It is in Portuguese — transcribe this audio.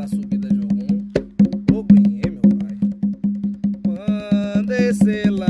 nova subida de algum. Logo em meu pai. Quando esse lá.